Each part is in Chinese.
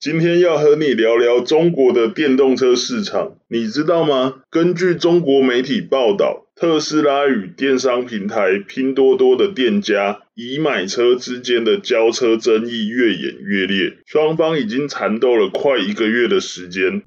今天要和你聊聊中国的电动车市场，你知道吗？根据中国媒体报道，特斯拉与电商平台拼多多的店家以买车之间的交车争议越演越烈，双方已经缠斗了快一个月的时间。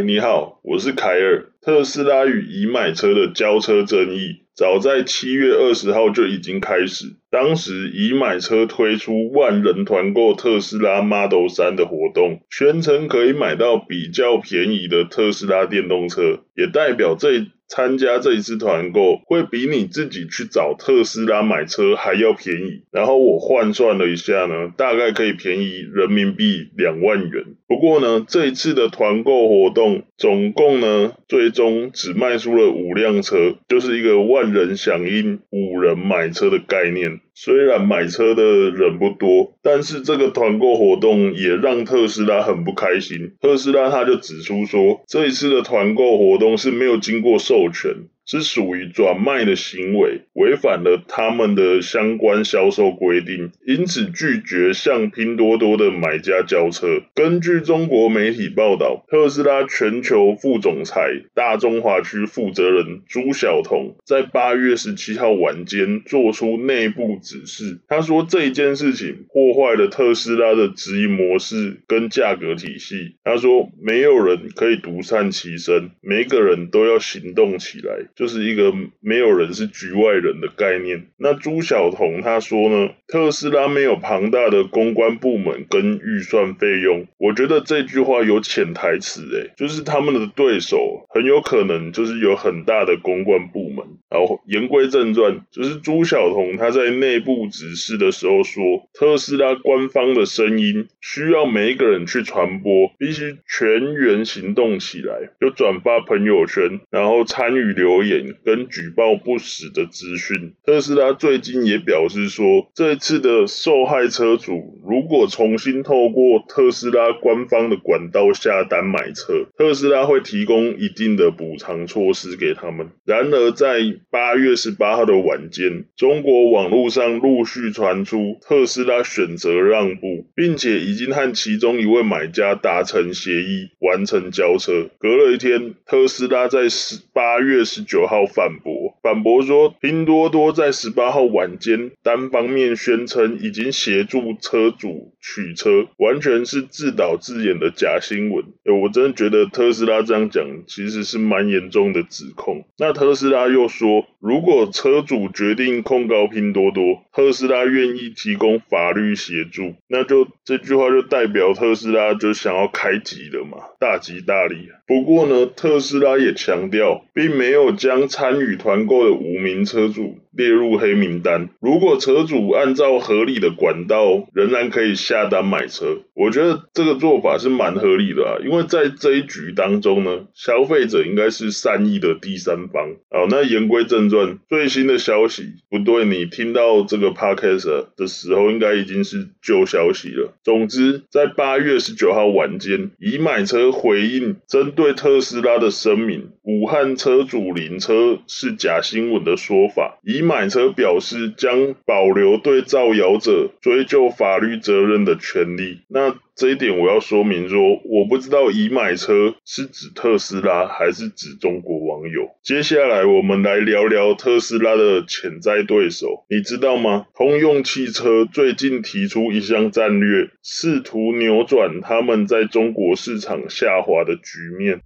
你好，我是凯尔。特斯拉与已买车的交车争议，早在七月二十号就已经开始。当时已买车推出万人团购特斯拉 Model 3的活动，宣称可以买到比较便宜的特斯拉电动车，也代表这参加这一次团购会比你自己去找特斯拉买车还要便宜。然后我换算了一下呢，大概可以便宜人民币两万元。不过呢，这一次的团购活动总共呢，最终只卖出了五辆车，就是一个万人响应、五人买车的概念。虽然买车的人不多，但是这个团购活动也让特斯拉很不开心。特斯拉他就指出说，这一次的团购活动是没有经过授权。是属于转卖的行为，违反了他们的相关销售规定，因此拒绝向拼多多的买家交车。根据中国媒体报道，特斯拉全球副总裁、大中华区负责人朱晓彤在八月十七号晚间做出内部指示，他说这件事情破坏了特斯拉的直营模式跟价格体系。他说，没有人可以独善其身，每个人都要行动起来。就是一个没有人是局外人的概念。那朱晓彤他说呢，特斯拉没有庞大的公关部门跟预算费用。我觉得这句话有潜台词，诶，就是他们的对手很有可能就是有很大的公关部门。然后言归正传，就是朱晓彤他在内部指示的时候说，特斯拉官方的声音需要每一个人去传播，必须全员行动起来，就转发朋友圈，然后参与留言。跟举报不实的资讯，特斯拉最近也表示说，这一次的受害车主如果重新透过特斯拉官方的管道下单买车，特斯拉会提供一定的补偿措施给他们。然而，在八月十八号的晚间，中国网络上陆续传出特斯拉选择让步，并且已经和其中一位买家达成协议，完成交车。隔了一天，特斯拉在十八月十九。号反驳，反驳说，拼多多在十八号晚间单方面宣称已经协助车主取车，完全是自导自演的假新闻。我真的觉得特斯拉这样讲其实是蛮严重的指控。那特斯拉又说，如果车主决定控告拼多多，特斯拉愿意提供法律协助。那就这句话就代表特斯拉就想要开级了嘛，大吉大利。不过呢，特斯拉也强调，并没有将参与团购的五名车主列入黑名单。如果车主按照合理的管道，仍然可以下单买车。我觉得这个做法是蛮合理的啊，因为在这一局当中呢，消费者应该是善意的第三方。好，那言归正传，最新的消息，不对，你听到这个 podcast 的时候，应该已经是旧消息了。总之，在八月十九号晚间，已买车回应针对特斯拉的声明，武汉车主领车是假新闻的说法，以买车表示将保留对造谣者追究法律责任的权利。那这一点我要说明说，我不知道已买车是指特斯拉还是指中国网友。接下来我们来聊聊特斯拉的潜在对手，你知道吗？通用汽车最近提出一项战略，试图扭转他们在中国市场下滑的局面。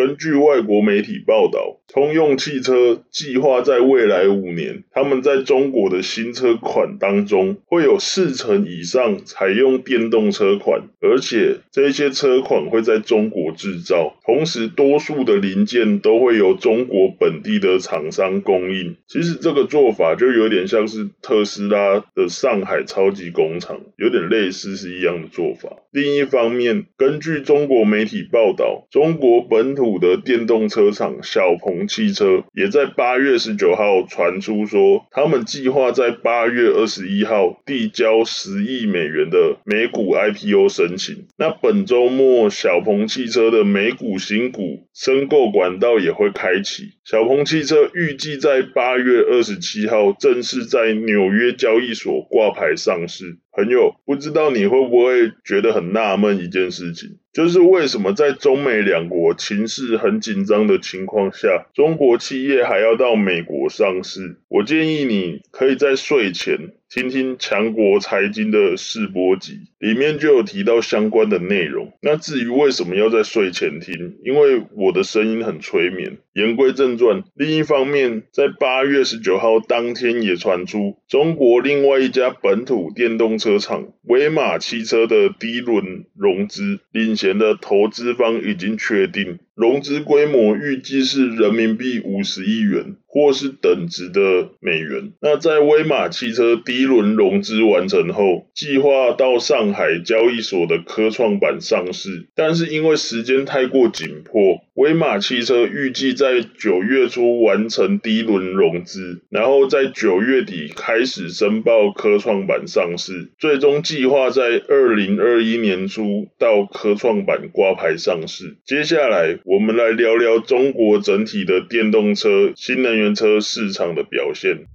根据外国媒体报道，通用汽车计划在未来五年，他们在中国的新车款当中会有四成以上采用电动车款，而且这些车款会在中国制造，同时多数的零件都会由中国本地的厂商供应。其实这个做法就有点像是特斯拉的上海超级工厂，有点类似是一样的做法。另一方面，根据中国媒体报道，中国本土的电动车厂小鹏鹏汽车也在八月十九号传出说，他们计划在八月二十一号递交十亿美元的美股 IPO 申请。那本周末，小鹏汽车的美股新股申购管道也会开启。小鹏汽车预计在八月二十七号正式在纽约交易所挂牌上市。朋友，不知道你会不会觉得很纳闷一件事情，就是为什么在中美两国情势很紧张的情况下，中国企业还要到美国上市？我建议你可以在睡前。听听强国财经的试播集，里面就有提到相关的内容。那至于为什么要在睡前听？因为我的声音很催眠。言归正传，另一方面，在八月十九号当天也传出，中国另外一家本土电动车厂威马汽车的第一轮融资，领衔的投资方已经确定。融资规模预计是人民币五十亿元，或是等值的美元。那在威马汽车第一轮融资完成后，计划到上海交易所的科创板上市，但是因为时间太过紧迫。威马汽车预计在九月初完成第一轮融资，然后在九月底开始申报科创板上市，最终计划在二零二一年初到科创板挂牌上市。接下来，我们来聊聊中国整体的电动车、新能源车市场的表现。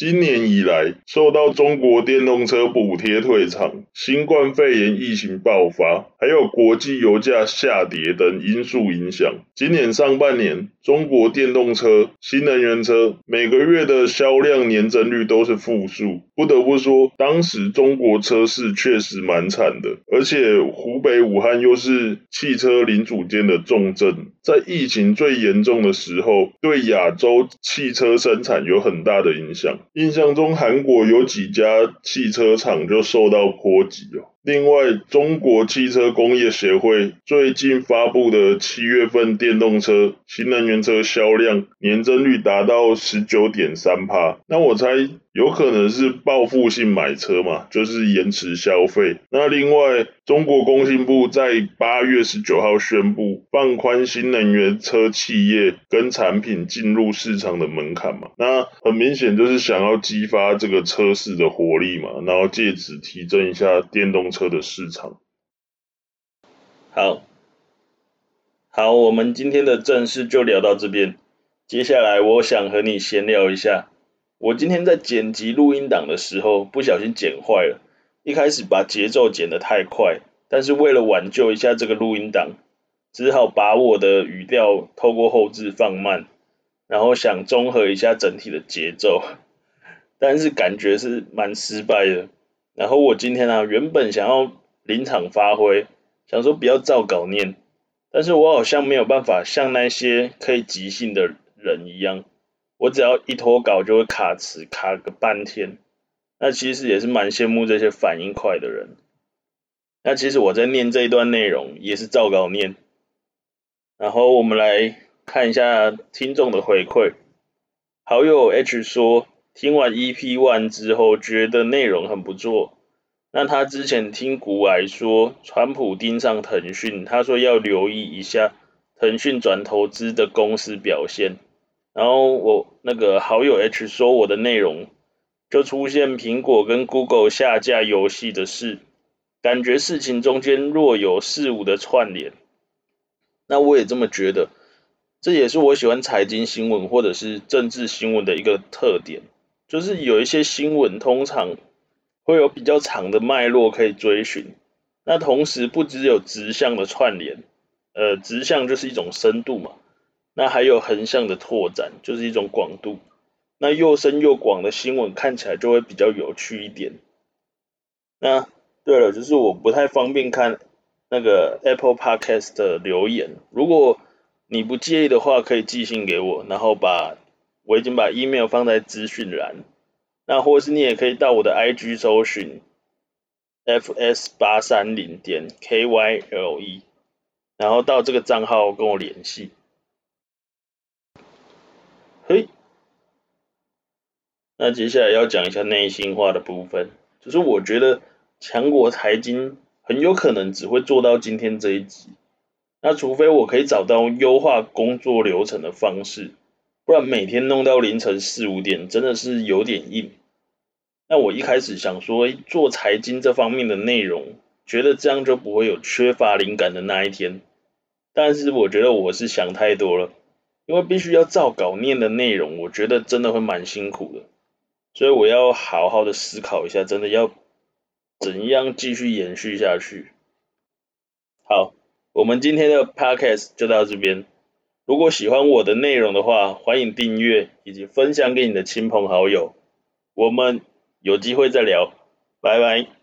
今年以来，受到中国电动车补贴退场、新冠肺炎疫情爆发，还有国际油价下跌等因素影响，今年上半年，中国电动车、新能源车每个月的销量年增率都是负数。不得不说，当时中国车市确实蛮惨的，而且湖北武汉又是汽车零组件的重镇，在疫情最严重的时候，对亚洲汽车生产有很大的影响。印象中，韩国有几家汽车厂就受到波及哦。另外，中国汽车工业协会最近发布的七月份电动车、新能源车销量年增率达到十九点三趴。那我猜有可能是报复性买车嘛，就是延迟消费。那另外，中国工信部在八月十九号宣布放宽新能源车企业跟产品进入市场的门槛嘛。那很明显就是想要激发这个车市的活力嘛，然后借此提振一下电动车的市场。好，好，我们今天的正事就聊到这边。接下来，我想和你闲聊一下。我今天在剪辑录音档的时候，不小心剪坏了。一开始把节奏剪得太快，但是为了挽救一下这个录音档，只好把我的语调透过后置放慢，然后想综合一下整体的节奏，但是感觉是蛮失败的。然后我今天啊，原本想要临场发挥，想说不要照稿念，但是我好像没有办法像那些可以即兴的人一样，我只要一拖稿就会卡词，卡个半天。那其实也是蛮羡慕这些反应快的人。那其实我在念这一段内容也是照稿念。然后我们来看一下听众的回馈，好友 H 说。听完 EP One 之后，觉得内容很不错。那他之前听股癌说，川普盯上腾讯，他说要留意一下腾讯转投资的公司表现。然后我那个好友 H 说，我的内容就出现苹果跟 Google 下架游戏的事，感觉事情中间若有似无的串联。那我也这么觉得，这也是我喜欢财经新闻或者是政治新闻的一个特点。就是有一些新闻通常会有比较长的脉络可以追寻，那同时不只有直向的串联，呃，直向就是一种深度嘛，那还有横向的拓展，就是一种广度。那又深又广的新闻看起来就会比较有趣一点。那对了，就是我不太方便看那个 Apple Podcast 的留言，如果你不介意的话，可以寄信给我，然后把。我已经把 email 放在资讯栏，那或是你也可以到我的 IG 搜寻 fs 八三零点 kyle，然后到这个账号跟我联系。嘿，那接下来要讲一下内心话的部分，就是我觉得强国财经很有可能只会做到今天这一集。那除非我可以找到优化工作流程的方式，不然每天弄到凌晨四五点真的是有点硬。那我一开始想说做财经这方面的内容，觉得这样就不会有缺乏灵感的那一天。但是我觉得我是想太多了，因为必须要照稿念的内容，我觉得真的会蛮辛苦的。所以我要好好的思考一下，真的要怎样继续延续下去。好。我们今天的 podcast 就到这边。如果喜欢我的内容的话，欢迎订阅以及分享给你的亲朋好友。我们有机会再聊，拜拜。